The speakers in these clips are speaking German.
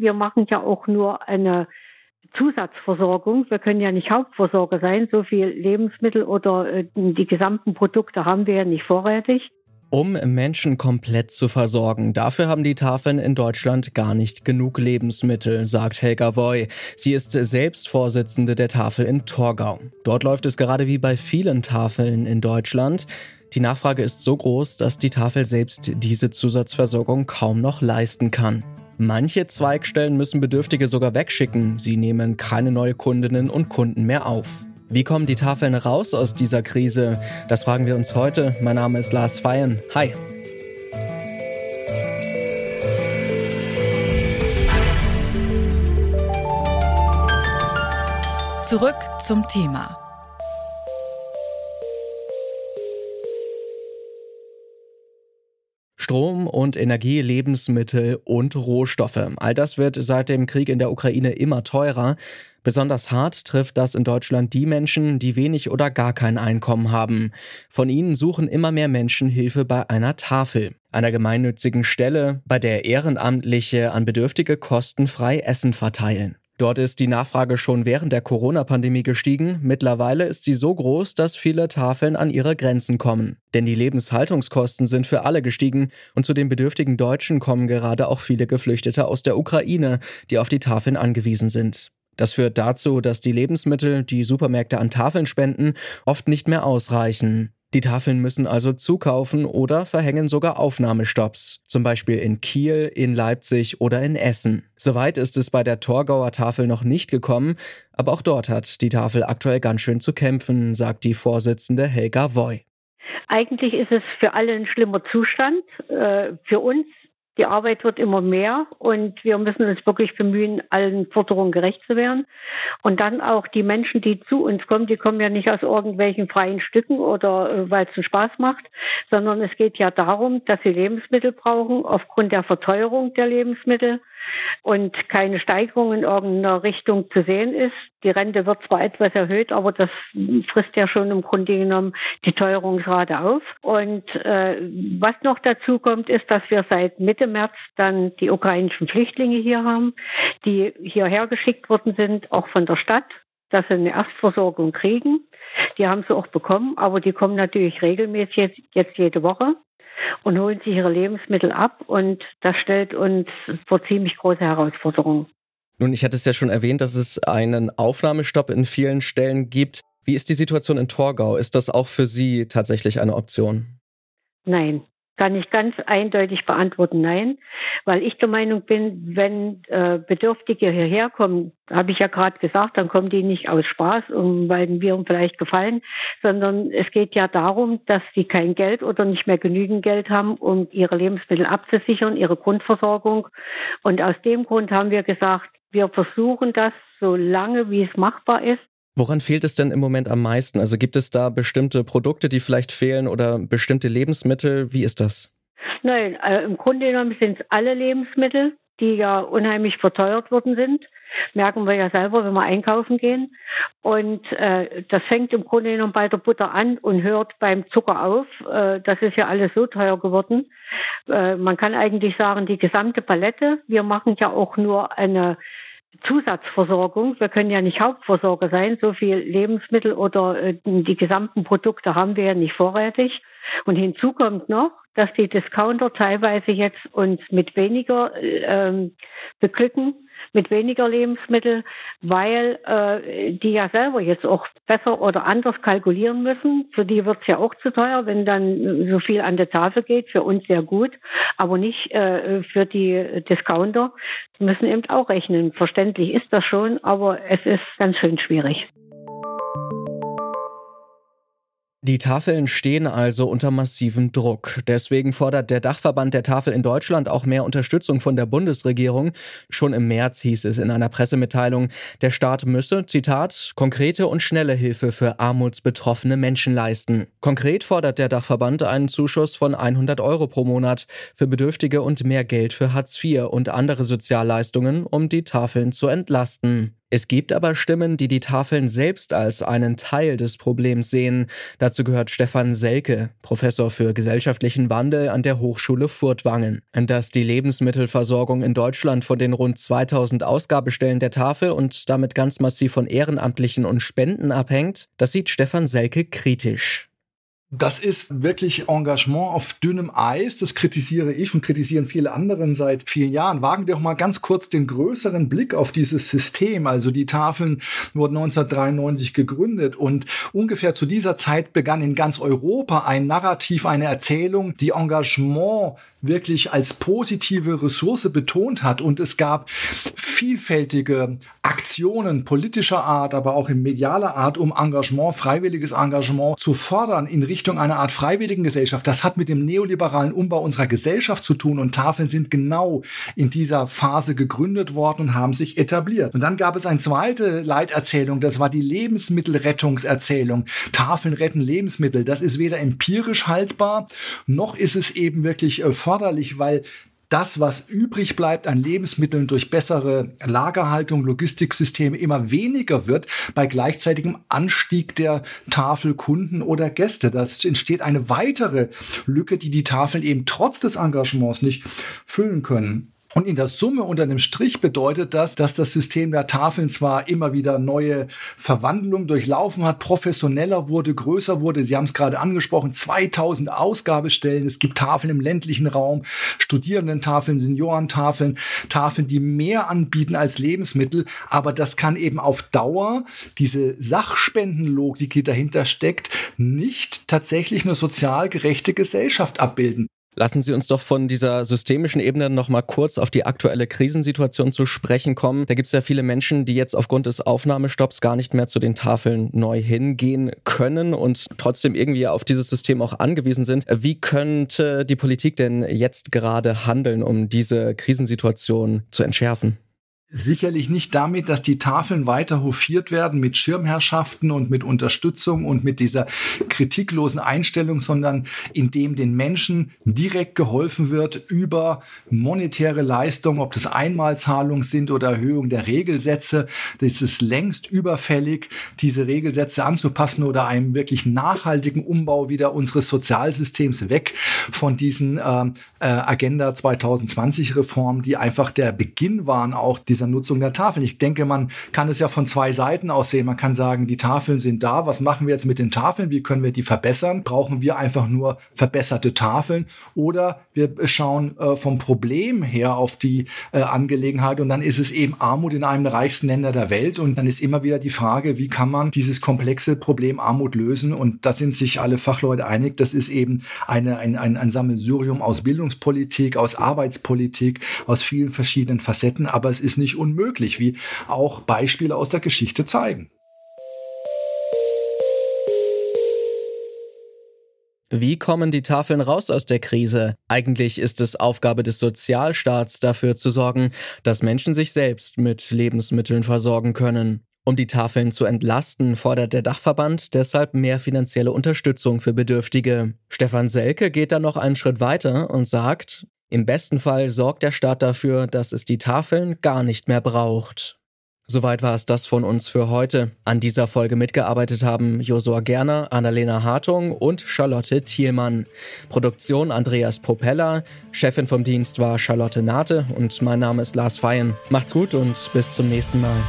Wir machen ja auch nur eine Zusatzversorgung. Wir können ja nicht Hauptversorger sein. So viel Lebensmittel oder äh, die gesamten Produkte haben wir ja nicht vorrätig. Um Menschen komplett zu versorgen, dafür haben die Tafeln in Deutschland gar nicht genug Lebensmittel, sagt Helga Voy. Sie ist selbst Vorsitzende der Tafel in Torgau. Dort läuft es gerade wie bei vielen Tafeln in Deutschland. Die Nachfrage ist so groß, dass die Tafel selbst diese Zusatzversorgung kaum noch leisten kann. Manche Zweigstellen müssen Bedürftige sogar wegschicken. Sie nehmen keine neue Kundinnen und Kunden mehr auf. Wie kommen die Tafeln raus aus dieser Krise? Das fragen wir uns heute. Mein Name ist Lars Feyen. Hi. Zurück zum Thema. Strom und Energie, Lebensmittel und Rohstoffe. All das wird seit dem Krieg in der Ukraine immer teurer. Besonders hart trifft das in Deutschland die Menschen, die wenig oder gar kein Einkommen haben. Von ihnen suchen immer mehr Menschen Hilfe bei einer Tafel, einer gemeinnützigen Stelle, bei der Ehrenamtliche an Bedürftige kostenfrei Essen verteilen. Dort ist die Nachfrage schon während der Corona-Pandemie gestiegen. Mittlerweile ist sie so groß, dass viele Tafeln an ihre Grenzen kommen. Denn die Lebenshaltungskosten sind für alle gestiegen und zu den bedürftigen Deutschen kommen gerade auch viele Geflüchtete aus der Ukraine, die auf die Tafeln angewiesen sind. Das führt dazu, dass die Lebensmittel, die Supermärkte an Tafeln spenden, oft nicht mehr ausreichen. Die Tafeln müssen also zukaufen oder verhängen sogar Aufnahmestopps, zum Beispiel in Kiel, in Leipzig oder in Essen. Soweit ist es bei der Torgauer Tafel noch nicht gekommen, aber auch dort hat die Tafel aktuell ganz schön zu kämpfen, sagt die Vorsitzende Helga Voy. Eigentlich ist es für alle ein schlimmer Zustand. Äh, für uns die Arbeit wird immer mehr und wir müssen uns wirklich bemühen, allen Forderungen gerecht zu werden. Und dann auch die Menschen, die zu uns kommen, die kommen ja nicht aus irgendwelchen freien Stücken oder äh, weil es einen Spaß macht, sondern es geht ja darum, dass sie Lebensmittel brauchen aufgrund der Verteuerung der Lebensmittel und keine Steigerung in irgendeiner Richtung zu sehen ist. Die Rente wird zwar etwas erhöht, aber das frisst ja schon im Grunde genommen die Teuerungsrate auf. Und äh, was noch dazu kommt, ist, dass wir seit Mitte März dann die ukrainischen Flüchtlinge hier haben, die hierher geschickt worden sind, auch von der Stadt, dass sie eine Erstversorgung kriegen. Die haben sie auch bekommen, aber die kommen natürlich regelmäßig jetzt, jetzt jede Woche und holen sich ihre Lebensmittel ab. Und das stellt uns vor ziemlich große Herausforderungen. Nun, ich hatte es ja schon erwähnt, dass es einen Aufnahmestopp in vielen Stellen gibt. Wie ist die Situation in Torgau? Ist das auch für Sie tatsächlich eine Option? Nein, kann ich ganz eindeutig beantworten, nein, weil ich der Meinung bin, wenn äh, Bedürftige hierher kommen, habe ich ja gerade gesagt, dann kommen die nicht aus Spaß, um, weil wir uns vielleicht gefallen, sondern es geht ja darum, dass sie kein Geld oder nicht mehr genügend Geld haben, um ihre Lebensmittel abzusichern, ihre Grundversorgung. Und aus dem Grund haben wir gesagt, wir versuchen das so lange, wie es machbar ist, Woran fehlt es denn im Moment am meisten? Also gibt es da bestimmte Produkte, die vielleicht fehlen oder bestimmte Lebensmittel? Wie ist das? Nein, äh, im Grunde genommen sind es alle Lebensmittel, die ja unheimlich verteuert worden sind. Merken wir ja selber, wenn wir einkaufen gehen. Und äh, das fängt im Grunde genommen bei der Butter an und hört beim Zucker auf. Äh, das ist ja alles so teuer geworden. Äh, man kann eigentlich sagen, die gesamte Palette. Wir machen ja auch nur eine Zusatzversorgung. Wir können ja nicht Hauptversorger sein. So viel Lebensmittel oder äh, die gesamten Produkte haben wir ja nicht vorrätig. Und hinzu kommt noch, dass die Discounter teilweise jetzt uns mit weniger ähm, beglücken, mit weniger Lebensmittel, weil äh, die ja selber jetzt auch besser oder anders kalkulieren müssen. Für die wird es ja auch zu teuer, wenn dann so viel an der Tafel geht. Für uns sehr gut, aber nicht äh, für die Discounter. Die müssen eben auch rechnen. Verständlich ist das schon, aber es ist ganz schön schwierig. Die Tafeln stehen also unter massivem Druck. Deswegen fordert der Dachverband der Tafel in Deutschland auch mehr Unterstützung von der Bundesregierung. Schon im März hieß es in einer Pressemitteilung, der Staat müsse, Zitat, konkrete und schnelle Hilfe für armutsbetroffene Menschen leisten. Konkret fordert der Dachverband einen Zuschuss von 100 Euro pro Monat für Bedürftige und mehr Geld für Hartz IV und andere Sozialleistungen, um die Tafeln zu entlasten. Es gibt aber Stimmen, die die Tafeln selbst als einen Teil des Problems sehen. Dazu gehört Stefan Selke, Professor für gesellschaftlichen Wandel an der Hochschule Furtwangen. Dass die Lebensmittelversorgung in Deutschland von den rund 2000 Ausgabestellen der Tafel und damit ganz massiv von Ehrenamtlichen und Spenden abhängt, das sieht Stefan Selke kritisch. Das ist wirklich Engagement auf dünnem Eis. Das kritisiere ich und kritisieren viele anderen seit vielen Jahren. Wagen wir doch mal ganz kurz den größeren Blick auf dieses System. Also die Tafeln wurden 1993 gegründet und ungefähr zu dieser Zeit begann in ganz Europa ein Narrativ, eine Erzählung, die Engagement wirklich als positive Ressource betont hat. Und es gab vielfältige Aktionen politischer Art, aber auch in medialer Art, um Engagement, freiwilliges Engagement zu fordern in Richtung einer Art freiwilligen Gesellschaft. Das hat mit dem neoliberalen Umbau unserer Gesellschaft zu tun und Tafeln sind genau in dieser Phase gegründet worden und haben sich etabliert. Und dann gab es eine zweite Leiterzählung, das war die Lebensmittelrettungserzählung. Tafeln retten Lebensmittel. Das ist weder empirisch haltbar, noch ist es eben wirklich äh, förderlich, weil das, was übrig bleibt an Lebensmitteln durch bessere Lagerhaltung, Logistiksysteme immer weniger wird bei gleichzeitigem Anstieg der Tafelkunden oder Gäste. Das entsteht eine weitere Lücke, die die Tafeln eben trotz des Engagements nicht füllen können. Und in der Summe unter dem Strich bedeutet das, dass das System der Tafeln zwar immer wieder neue Verwandlungen durchlaufen hat, professioneller wurde, größer wurde. Sie haben es gerade angesprochen, 2000 Ausgabestellen. Es gibt Tafeln im ländlichen Raum, Studierendentafeln, Seniorentafeln, Tafeln, die mehr anbieten als Lebensmittel. Aber das kann eben auf Dauer diese Sachspendenlogik, die dahinter steckt, nicht tatsächlich eine sozial gerechte Gesellschaft abbilden. Lassen Sie uns doch von dieser systemischen Ebene noch mal kurz auf die aktuelle Krisensituation zu sprechen kommen. Da gibt es ja viele Menschen, die jetzt aufgrund des Aufnahmestopps gar nicht mehr zu den Tafeln neu hingehen können und trotzdem irgendwie auf dieses System auch angewiesen sind. Wie könnte die Politik denn jetzt gerade handeln, um diese Krisensituation zu entschärfen? Sicherlich nicht damit, dass die Tafeln weiter hofiert werden mit Schirmherrschaften und mit Unterstützung und mit dieser kritiklosen Einstellung, sondern indem den Menschen direkt geholfen wird über monetäre Leistungen, ob das Einmalzahlungen sind oder Erhöhung der Regelsätze. Das ist längst überfällig, diese Regelsätze anzupassen oder einem wirklich nachhaltigen Umbau wieder unseres Sozialsystems weg von diesen äh, äh Agenda 2020 Reformen, die einfach der Beginn waren, auch dieser dieser Nutzung der Tafeln. Ich denke, man kann es ja von zwei Seiten aus sehen. Man kann sagen, die Tafeln sind da. Was machen wir jetzt mit den Tafeln? Wie können wir die verbessern? Brauchen wir einfach nur verbesserte Tafeln? Oder wir schauen äh, vom Problem her auf die äh, Angelegenheit und dann ist es eben Armut in einem der reichsten Länder der Welt. Und dann ist immer wieder die Frage, wie kann man dieses komplexe Problem Armut lösen? Und da sind sich alle Fachleute einig. Das ist eben eine, ein, ein, ein Sammelsurium aus Bildungspolitik, aus Arbeitspolitik, aus vielen verschiedenen Facetten. Aber es ist nicht nicht unmöglich, wie auch Beispiele aus der Geschichte zeigen. Wie kommen die Tafeln raus aus der Krise? Eigentlich ist es Aufgabe des Sozialstaats dafür zu sorgen, dass Menschen sich selbst mit Lebensmitteln versorgen können. Um die Tafeln zu entlasten, fordert der Dachverband deshalb mehr finanzielle Unterstützung für Bedürftige. Stefan Selke geht dann noch einen Schritt weiter und sagt, im besten Fall sorgt der Staat dafür, dass es die Tafeln gar nicht mehr braucht. Soweit war es das von uns für heute. An dieser Folge mitgearbeitet haben Josua Gerner, Annalena Hartung und Charlotte Thielmann. Produktion Andreas Popella, Chefin vom Dienst war Charlotte Nate und mein Name ist Lars Feyen. Macht's gut und bis zum nächsten Mal.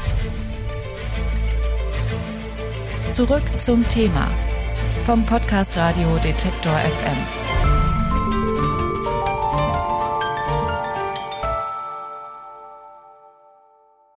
Zurück zum Thema vom Podcast Radio Detektor FM.